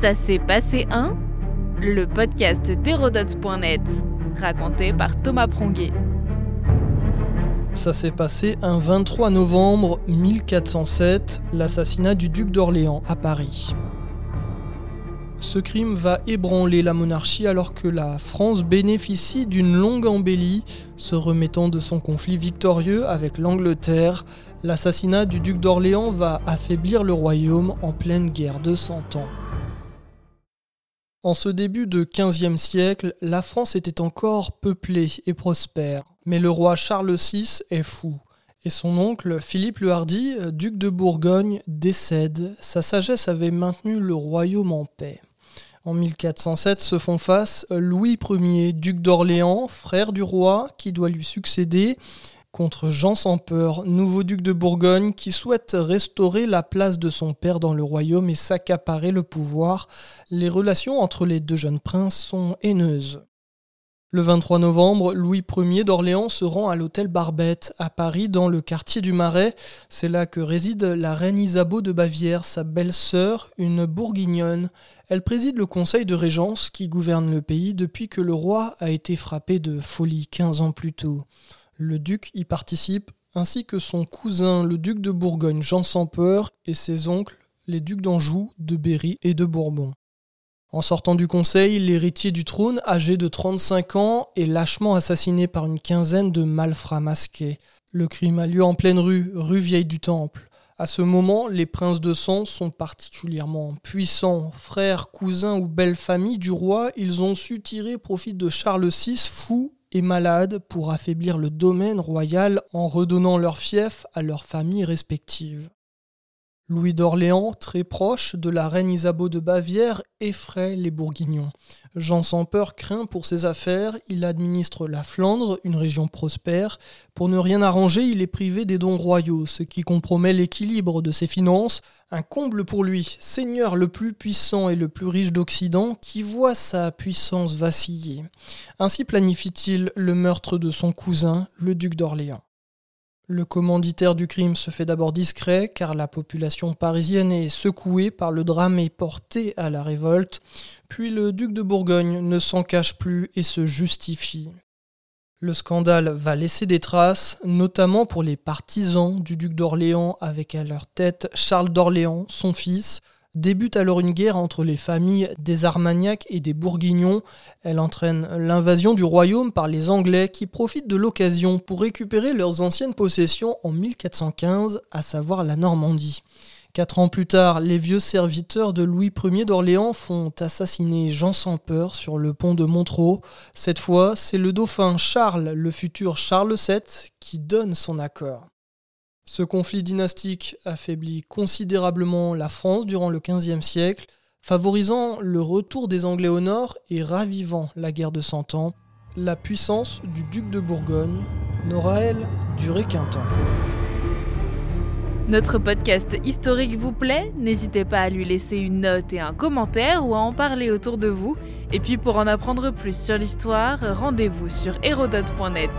Ça s'est passé un Le podcast d'Hérodote.net, raconté par Thomas Pronguet. Ça s'est passé un 23 novembre 1407, l'assassinat du duc d'Orléans à Paris. Ce crime va ébranler la monarchie alors que la France bénéficie d'une longue embellie, se remettant de son conflit victorieux avec l'Angleterre. L'assassinat du duc d'Orléans va affaiblir le royaume en pleine guerre de Cent Ans. En ce début de XVe siècle, la France était encore peuplée et prospère, mais le roi Charles VI est fou. Et son oncle, Philippe le Hardy, duc de Bourgogne, décède. Sa sagesse avait maintenu le royaume en paix. En 1407 se font face Louis Ier, duc d'Orléans, frère du roi, qui doit lui succéder, contre Jean sans peur, nouveau duc de Bourgogne, qui souhaite restaurer la place de son père dans le royaume et s'accaparer le pouvoir. Les relations entre les deux jeunes princes sont haineuses. Le 23 novembre, Louis Ier d'Orléans se rend à l'hôtel Barbette à Paris dans le quartier du Marais. C'est là que réside la reine Isabeau de Bavière, sa belle-sœur, une bourguignonne. Elle préside le conseil de régence qui gouverne le pays depuis que le roi a été frappé de folie 15 ans plus tôt. Le duc y participe, ainsi que son cousin le duc de Bourgogne Jean sans peur et ses oncles les ducs d'Anjou, de Berry et de Bourbon. En sortant du conseil, l'héritier du trône, âgé de 35 ans, est lâchement assassiné par une quinzaine de malfrats masqués. Le crime a lieu en pleine rue, rue Vieille du Temple. À ce moment, les princes de sang sont particulièrement puissants. Frères, cousins ou belles familles du roi, ils ont su tirer profit de Charles VI, fou et malade, pour affaiblir le domaine royal en redonnant leur fief à leurs familles respectives. Louis d'Orléans, très proche de la reine Isabeau de Bavière, effraie les Bourguignons. Jean sans peur craint pour ses affaires, il administre la Flandre, une région prospère. Pour ne rien arranger, il est privé des dons royaux, ce qui compromet l'équilibre de ses finances. Un comble pour lui, seigneur le plus puissant et le plus riche d'Occident, qui voit sa puissance vaciller. Ainsi planifie-t-il le meurtre de son cousin, le duc d'Orléans. Le commanditaire du crime se fait d'abord discret car la population parisienne est secouée par le drame et portée à la révolte, puis le duc de Bourgogne ne s'en cache plus et se justifie. Le scandale va laisser des traces, notamment pour les partisans du duc d'Orléans avec à leur tête Charles d'Orléans, son fils, Débute alors une guerre entre les familles des Armagnacs et des Bourguignons. Elle entraîne l'invasion du royaume par les Anglais qui profitent de l'occasion pour récupérer leurs anciennes possessions en 1415, à savoir la Normandie. Quatre ans plus tard, les vieux serviteurs de Louis Ier d'Orléans font assassiner Jean sans peur sur le pont de Montreux. Cette fois, c'est le dauphin Charles, le futur Charles VII, qui donne son accord. Ce conflit dynastique affaiblit considérablement la France durant le XVe siècle, favorisant le retour des Anglais au nord et ravivant la guerre de Cent Ans. La puissance du duc de Bourgogne n'aura, elle, duré qu'un temps. Notre podcast historique vous plaît? N'hésitez pas à lui laisser une note et un commentaire ou à en parler autour de vous. Et puis pour en apprendre plus sur l'histoire, rendez-vous sur hérodote.net.